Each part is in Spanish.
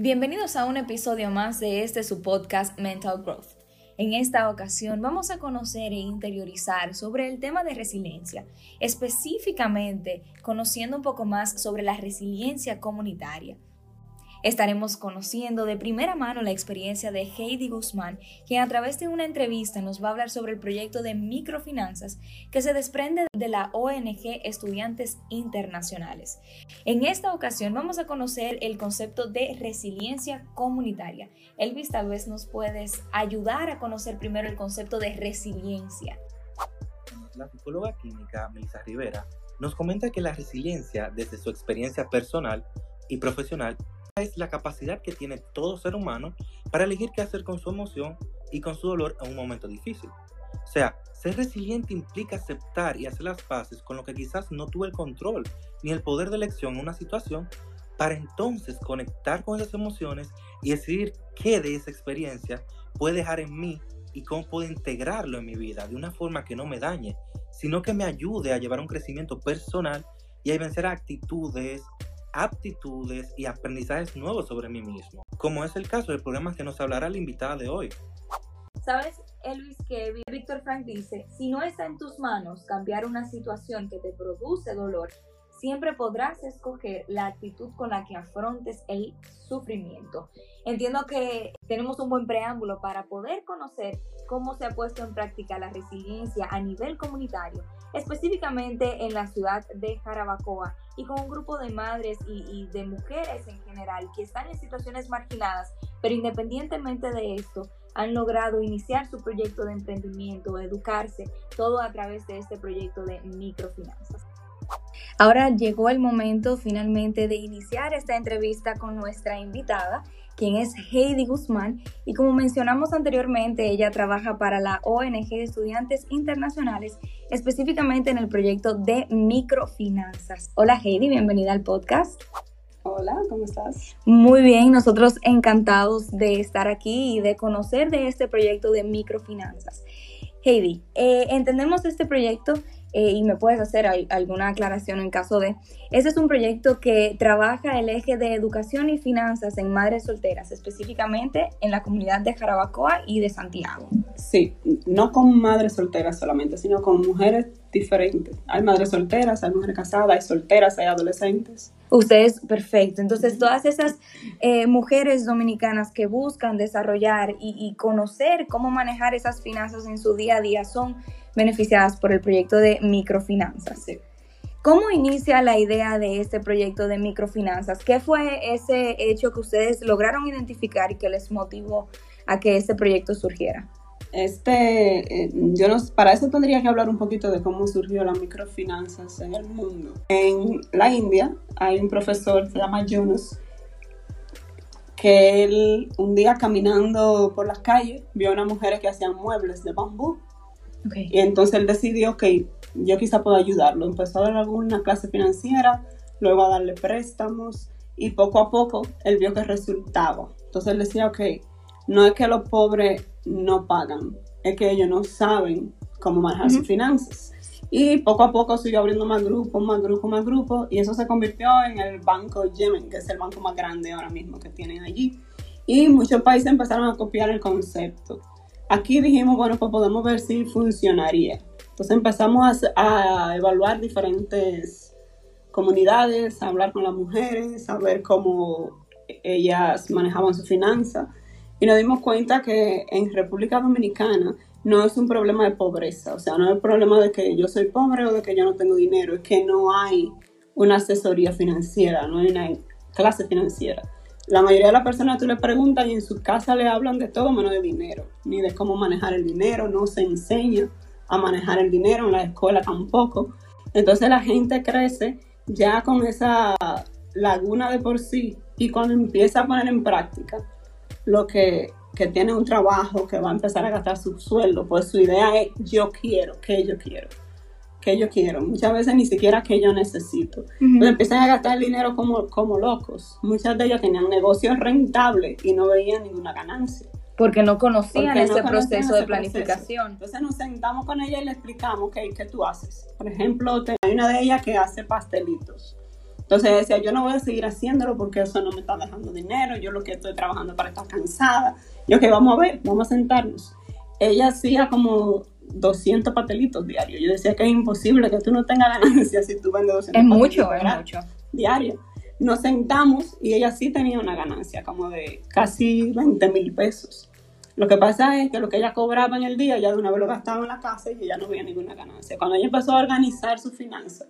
Bienvenidos a un episodio más de este su podcast Mental Growth. En esta ocasión vamos a conocer e interiorizar sobre el tema de resiliencia, específicamente conociendo un poco más sobre la resiliencia comunitaria. Estaremos conociendo de primera mano la experiencia de Heidi Guzmán, quien a través de una entrevista nos va a hablar sobre el proyecto de microfinanzas que se desprende de la ONG Estudiantes Internacionales. En esta ocasión vamos a conocer el concepto de resiliencia comunitaria. Elvis, tal vez nos puedes ayudar a conocer primero el concepto de resiliencia. La psicóloga clínica Melissa Rivera nos comenta que la resiliencia, desde su experiencia personal y profesional, es la capacidad que tiene todo ser humano para elegir qué hacer con su emoción y con su dolor en un momento difícil. O sea, ser resiliente implica aceptar y hacer las paces con lo que quizás no tuve el control ni el poder de elección en una situación para entonces conectar con esas emociones y decidir qué de esa experiencia puede dejar en mí y cómo puedo integrarlo en mi vida de una forma que no me dañe, sino que me ayude a llevar un crecimiento personal y a vencer actitudes, aptitudes y aprendizajes nuevos sobre mí mismo, como es el caso del programa que nos hablará la invitada de hoy. ¿Sabes, Elvis, que Víctor Frank dice, si no está en tus manos cambiar una situación que te produce dolor, siempre podrás escoger la actitud con la que afrontes el sufrimiento. Entiendo que tenemos un buen preámbulo para poder conocer cómo se ha puesto en práctica la resiliencia a nivel comunitario, específicamente en la ciudad de Jarabacoa y con un grupo de madres y, de mujeres en general que están en situaciones marginadas, pero independientemente de esto, han logrado iniciar su proyecto de emprendimiento, educarse, todo a través de este proyecto de microfinanzas. Ahora llegó el momento finalmente de iniciar esta entrevista con nuestra invitada, quien es Heidi Guzmán, y como mencionamos anteriormente, ella trabaja para la ONG Estudiantes Internacionales, específicamente en el proyecto de microfinanzas. Hola Heidi, bienvenida al podcast. Hola, ¿cómo estás? Muy bien, nosotros encantados de estar aquí y de conocer de este proyecto de microfinanzas. Heidi, eh, entendemos este proyecto eh, y me puedes hacer alguna aclaración en caso de. Este es un proyecto que trabaja el eje de educación y finanzas en madres solteras, específicamente en la comunidad de Jarabacoa y de Santiago. Sí, no con madres solteras solamente, sino con mujeres diferentes. Hay madres solteras, hay mujeres casadas, hay solteras, hay adolescentes. Ustedes, perfecto. Entonces, todas esas eh, mujeres dominicanas que buscan desarrollar y, y conocer cómo manejar esas finanzas en su día a día son beneficiadas por el proyecto de microfinanzas. ¿Cómo inicia la idea de este proyecto de microfinanzas? ¿Qué fue ese hecho que ustedes lograron identificar y que les motivó a que este proyecto surgiera? Este, eh, yo para eso tendría que hablar un poquito de cómo surgió las microfinanzas en el mundo. En la India hay un profesor, se llama Yunus, que él un día caminando por las calles vio a unas mujeres que hacían muebles de bambú y entonces él decidió que yo quizá puedo ayudarlo. Empezó a dar alguna clase financiera, luego a darle préstamos y poco a poco él vio que resultaba. Entonces él decía, ok, no es que los pobres no pagan, es que ellos no saben cómo manejar sus finanzas. Y poco a poco siguió abriendo más grupos, más grupos, más grupos, y eso se convirtió en el Banco Yemen, que es el banco más grande ahora mismo que tienen allí. Y muchos países empezaron a copiar el concepto. Aquí dijimos, bueno, pues podemos ver si funcionaría. Entonces empezamos a, evaluar diferentes comunidades, a hablar con las mujeres, a ver cómo ellas manejaban su finanza. Y nos dimos cuenta que en República Dominicana no es un problema de pobreza, o sea, no es el problema de que yo soy pobre o de que yo no tengo dinero, es que no hay una asesoría financiera, no hay una clase financiera. La mayoría de las personas tú le preguntas y en su casa le hablan de todo menos de dinero, ni de cómo manejar el dinero, no se enseña a manejar el dinero, en la escuela tampoco. Entonces la gente crece ya con esa laguna de por sí y cuando empieza a poner en práctica lo que, que tiene un trabajo, que va a empezar a gastar su sueldo, pues su idea es yo quiero, que yo quiero que yo quiero, muchas veces ni siquiera que yo necesito. Entonces empiezan a gastar dinero como, como locos. Muchas de ellas tenían negocios rentables y no veían ninguna ganancia. Porque no conocían ese proceso de planificación. Entonces nos sentamos con ella y le explicamos, ok, ¿qué tú haces? Por ejemplo, hay una de ellas que hace pastelitos. Entonces decía, yo no voy a seguir haciéndolo porque eso no me está dejando dinero, yo lo que estoy trabajando para estar cansada. Yo que vamos a ver, vamos a sentarnos. Ella hacía como 200 patelitos diarios. Yo decía que es imposible que tú no tengas ganancia si tú vendes 200 Es mucho, es mucho. diario. Nos sentamos y ella sí tenía una ganancia como de casi 20 mil pesos. Lo que pasa es que lo que ella cobraba en el día, ya de una vez lo gastaba en la casa y ya no había ninguna ganancia. Cuando ella empezó a organizar su finanzas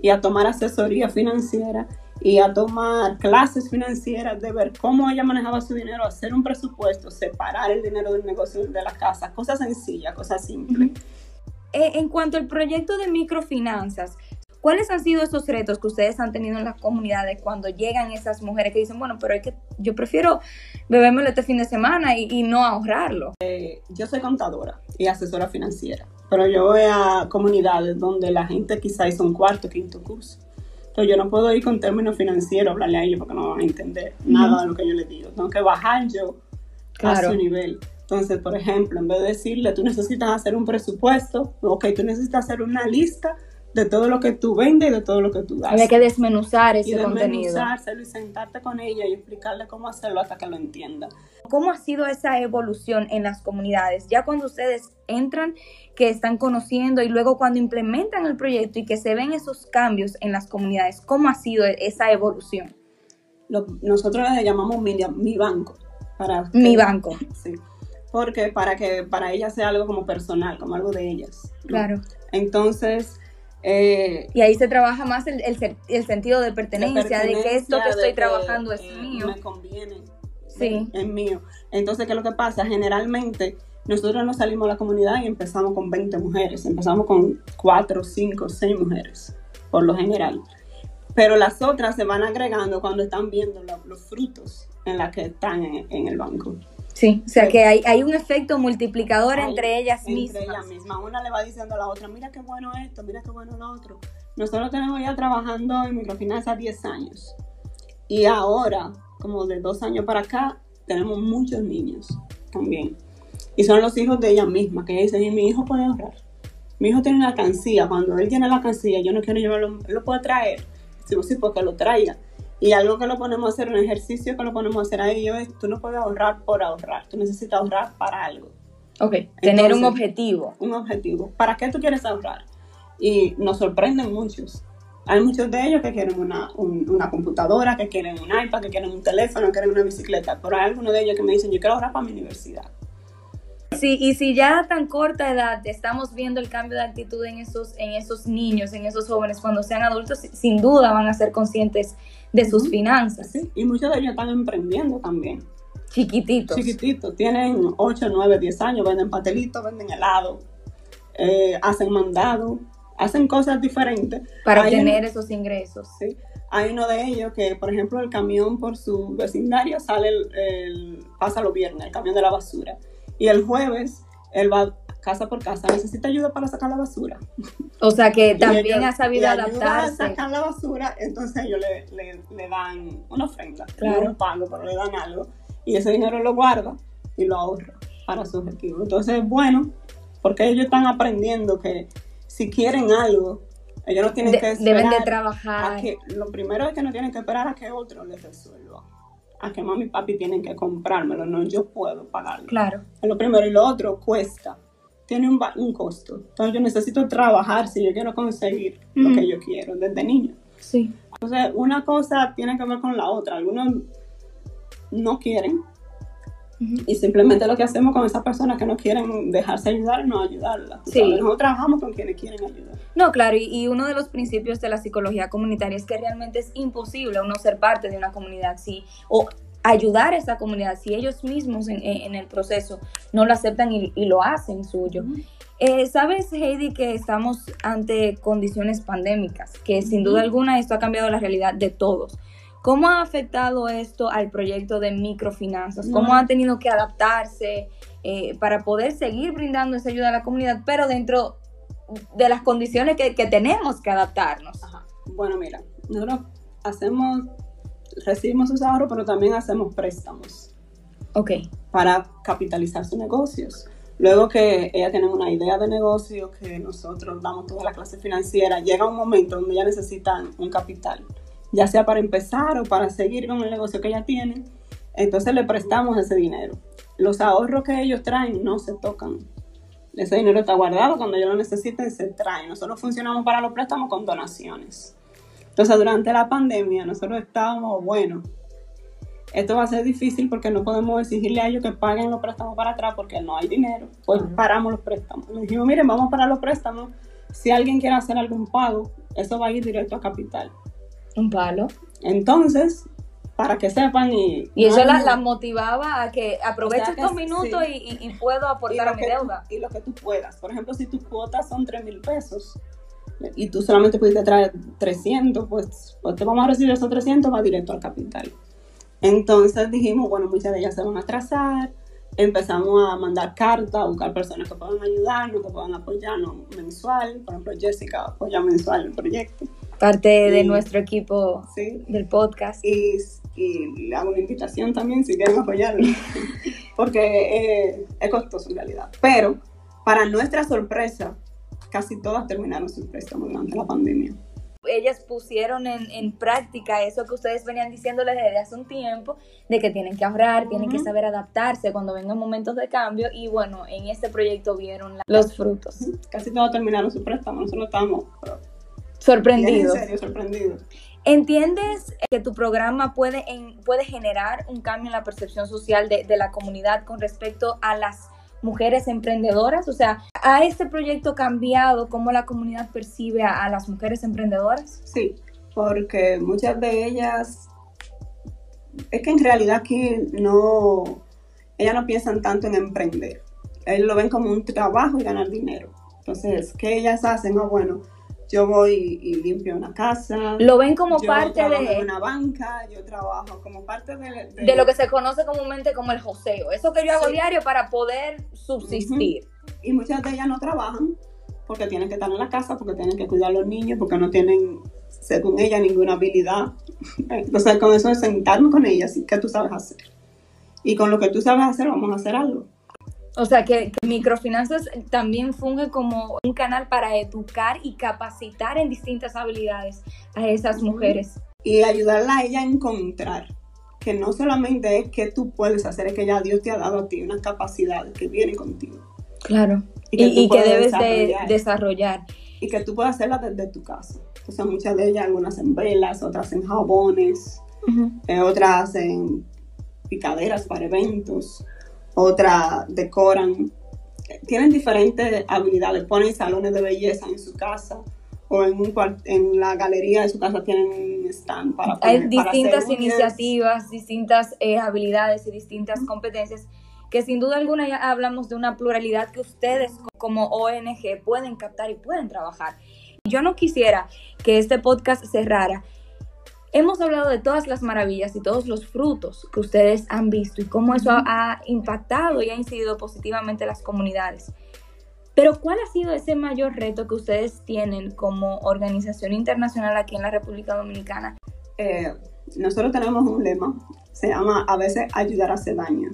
y a tomar asesoría financiera y a tomar clases financieras de ver cómo ella manejaba su dinero, hacer un presupuesto, separar el dinero del negocio de la casa, cosas sencillas, cosas simples. Eh, en cuanto al proyecto de microfinanzas, ¿cuáles han sido esos retos que ustedes han tenido en las comunidades cuando llegan esas mujeres que dicen, bueno, pero es que yo prefiero bebérmelo este fin de semana y, y no ahorrarlo? Eh, yo soy contadora y asesora financiera, pero yo voy a comunidades donde la gente quizá hizo un cuarto, quinto curso. Entonces yo no puedo ir con términos financieros, hablarle a ellos porque no van a entender nada de lo que yo les digo. Tengo que bajar yo Claro. a su nivel. Entonces, por ejemplo, en vez de decirle, tú necesitas hacer un presupuesto, ok, tú necesitas hacer una lista de todo lo que tú vendes y de todo lo que tú das. Había que desmenuzar y ese contenido. desmenuzárselo y sentarte con ella y explicarle cómo hacerlo hasta que lo entienda. ¿Cómo ha sido esa evolución en las comunidades? Ya cuando ustedes entran, que están conociendo y luego cuando implementan el proyecto y que se ven esos cambios en las comunidades, ¿cómo ha sido esa evolución? Lo- nosotros le llamamos mi, mi banco. Para que- Mi banco. Sí. Porque para que para ellas sea algo como personal, como algo de ellas. ¿no? Claro. Entonces, eh, Y ahí se trabaja más el, el sentido de pertenencia, de que esto que estoy que, trabajando es eh, mío. Me conviene. Sí. Es mío. Entonces, ¿qué es lo que pasa? Generalmente, nosotros nos salimos a la comunidad y empezamos con 20 mujeres. Empezamos con 4, 5, 6 mujeres, por lo general. Pero las otras se van agregando cuando están viendo lo- los frutos en las que están en, en el banco. Sí, o sea Sí. que hay, hay un efecto multiplicador Hay- entre ellas entre mismas. ellas mismas. Una le va diciendo a la otra, mira qué bueno esto, mira qué bueno lo otro. Nosotros tenemos ya trabajando en microfinanzas 10 años. Y ahora, como de dos años para acá, tenemos muchos niños también. Y son los hijos de ellas mismas que dicen, y mi hijo puede ahorrar. Mi hijo tiene una alcancía. Cuando él tiene la alcancía, yo no quiero llevarlo, él lo puede traer. Sí, sí, porque lo traiga. Y algo que lo ponemos a hacer, un ejercicio que lo ponemos a hacer a ellos es, tú no puedes ahorrar por ahorrar, tú necesitas ahorrar para algo Ok, tener un objetivo. un objetivo. ¿Para qué tú quieres ahorrar? Y nos sorprenden muchos. Hay muchos de ellos que quieren una, un- una computadora, que quieren un iPad, que quieren un teléfono, que quieren una bicicleta. Pero hay algunos de ellos que me dicen, yo quiero ahorrar para mi universidad. Sí, y si ya a tan corta edad estamos viendo el cambio de actitud en esos, en esos niños, en esos jóvenes, cuando sean adultos, si- sin duda van a ser conscientes de sus finanzas. ¿sí? Y muchos de ellos están emprendiendo también. Chiquititos. Chiquititos, tienen 8, 9, 10 años, venden pastelitos, venden helado, eh, hacen mandado, hacen cosas diferentes. para Hay obtener esos ingresos. Sí. Hay uno de ellos que, por ejemplo, el camión por su vecindario sale, el, el- pasa los viernes, el camión de la basura. Y el jueves, él va casa por casa, necesita ayuda para sacar la basura. O sea que también ha sabido adaptarse. a sacar la basura, entonces ellos le, le- le dan una ofrenda, Claro. no un pago, pero le dan algo. Y ese dinero lo guarda y lo ahorra para su objetivo. Entonces, bueno, porque ellos están aprendiendo que si quieren algo, ellos no tienen De- que esperar deben de a trabajar. que lo primero es que no tienen que esperar a que otro les resuelva. A que mami y papi tienen que comprármelo, no yo puedo pagarlo. Claro. Es lo primero. Y lo otro cuesta. Tiene un, un costo. Entonces yo necesito trabajar si yo quiero conseguir lo Ujú. que yo quiero desde niño. Sí. Entonces una cosa tiene que ver con la otra. Algunos no quieren y simplemente lo que hacemos con esas personas que no quieren dejarse ayudar, no ayudarlas. Sí. ¿sabes? Nosotros trabajamos con quienes quieren ayudar. No, claro, y, y uno de los principios de la psicología comunitaria es que realmente es imposible uno ser parte de una comunidad si, o ayudar a esa comunidad si ellos mismos en, en el proceso no lo aceptan y, y lo hacen suyo. Eh, Sabes, Heidi, que estamos ante condiciones pandémicas, que sin duda alguna esto ha cambiado la realidad de todos. ¿Cómo ha afectado esto al proyecto de microfinanzas? ¿Cómo No. ha tenido que adaptarse eh, para poder seguir brindando esa ayuda a la comunidad, pero dentro de las condiciones que, que tenemos que adaptarnos? Ajá. Bueno, mira, nosotros hacemos, recibimos sus ahorros, pero también hacemos préstamos Ok, para capitalizar sus negocios. Luego que ellas tienen una idea de negocio, que nosotros damos toda la clase financiera, llega un momento donde ya necesitan un capital. ya sea para empezar o para seguir con el negocio que ya tienen. Entonces le prestamos ese dinero. Los ahorros que ellos traen no se tocan. Ese dinero está guardado, cuando ellos lo necesiten se trae. Nosotros funcionamos para los préstamos con donaciones. Entonces durante la pandemia nosotros estábamos, bueno, esto va a ser difícil porque no podemos exigirle a ellos que paguen los préstamos para atrás porque no hay dinero. Pues paramos los préstamos. Le dijimos, miren, vamos para los préstamos. Si alguien quiere hacer algún pago, eso va a ir directo a capital. Un palo. Entonces, para que sepan y... Y eso la, motivaba a que aproveche estos minutos y, puedo aportar a mi deuda. y lo que tú puedas. Por ejemplo, si tus cuotas son 3 mil pesos y tú solamente pudiste traer 300, pues, pues te vamos a recibir esos 300, va directo al capital. Entonces dijimos, bueno, muchas de ellas se van a atrasar, empezamos a mandar cartas, a buscar personas que puedan ayudarnos, que puedan apoyarnos mensual. Por ejemplo, Jessica apoya mensual el proyecto. Parte de nuestro equipo del podcast. Y, y, le hago una invitación también si quieren apoyarlo, porque es costoso en realidad. Pero, para nuestra sorpresa, casi todas terminaron su préstamo durante la pandemia ellas pusieron en, práctica eso que ustedes venían diciéndoles desde hace un tiempo, de que tienen que ahorrar, tienen que saber adaptarse cuando vengan momentos de cambio y bueno, en este proyecto vieron los frutos. Casi todos terminaron su préstamo, nosotros estamos sorprendidos. En serio, sorprendidos. ¿Entiendes que tu programa puede, puede generar un cambio en la percepción social de, de la comunidad con respecto a las mujeres emprendedoras? O sea, ¿ha este proyecto cambiado cómo la comunidad percibe a, las mujeres emprendedoras? Sí, porque muchas de ellas, es que en realidad aquí no, ellas no piensan tanto en emprender. Ellos lo ven como un trabajo y ganar dinero. Entonces, ¿qué ellas hacen? Ah, bueno, yo voy y limpio una casa. Lo ven como parte de una banca, yo trabajo como parte de, de, lo que se conoce comúnmente como el joseo. Eso que yo hago diario para poder subsistir. Y muchas de ellas no trabajan porque tienen que estar en la casa, porque tienen que cuidar a los niños, porque no tienen, según ella, ninguna habilidad. Entonces, con eso es sentarnos con ellas y qué tú sabes hacer. Y con lo que tú sabes hacer, vamos a hacer algo. O sea, que, microfinanzas también funge como un canal para educar y capacitar en distintas habilidades a esas mujeres. Y ayudarla a ella a encontrar que no solamente es que tú puedes hacer, es que ya Dios te ha dado a ti una capacidad que viene contigo. Claro. Y que, debes de desarrollar. Y que tú puedes hacerla desde tu casa. O sea, muchas de ellas, algunas en velas, otras en jabones, eh, otras en picaderas para eventos otra decoran. Tienen diferentes habilidades, ponen salones de belleza en su casa o en, un, en la galería de su casa tienen un stand para Hay distintas iniciativas, distintas eh, habilidades y distintas competencias que sin duda alguna ya hablamos de una pluralidad que ustedes como ONG pueden captar y pueden trabajar. Yo no quisiera que este podcast cerrara Hemos hablado de todas las maravillas y todos los frutos que ustedes han visto y cómo eso ha, impactado y ha incidido positivamente en las comunidades. Pero ¿cuál ha sido ese mayor reto que ustedes tienen como organización internacional aquí en la República Dominicana? Eh, nosotros tenemos un lema, se llama a veces ayudar a hacer daño.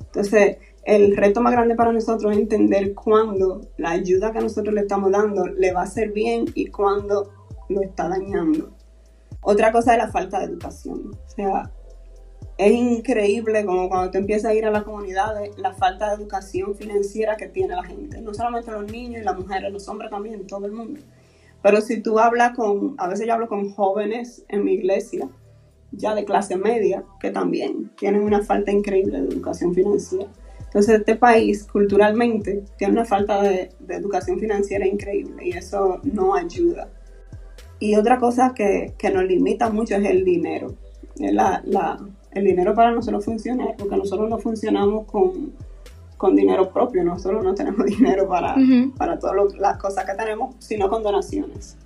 Entonces, el reto más grande para nosotros es entender cuándo la ayuda que nosotros le estamos dando le va a hacer bien y cuándo lo está dañando. Otra cosa es la falta de educación. O sea, es increíble como cuando tú empiezas a ir a las comunidades, la falta de educación financiera que tiene la gente. No solamente los niños y las mujeres, los hombres también, todo el mundo. Pero si tú hablas con, a veces yo hablo con jóvenes en mi iglesia, ya de clase media, que también tienen una falta increíble de educación financiera. Entonces este país culturalmente tiene una falta de, de educación financiera increíble y eso no ayuda. Y otra cosa que, nos limita mucho es el dinero. el dinero para nosotros funciona porque nosotros no funcionamos con, dinero propio, nosotros no tenemos dinero para, para todas las cosas que tenemos, sino con donaciones.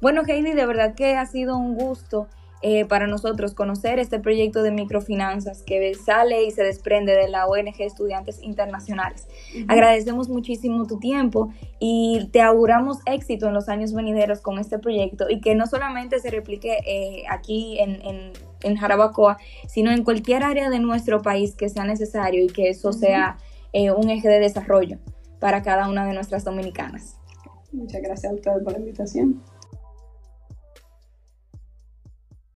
Bueno, Heidi, de verdad que ha sido un gusto eh, para nosotros conocer este proyecto de microfinanzas que sale y se desprende de la ONG Estudiantes Internacionales. Agradecemos muchísimo tu tiempo y te auguramos éxito en los años venideros con este proyecto y que no solamente se replique eh, aquí en, en, Jarabacoa, sino en cualquier área de nuestro país que sea necesario y que eso sea eh, un eje de desarrollo para cada una de nuestras dominicanas. Muchas gracias a ustedes por la invitación.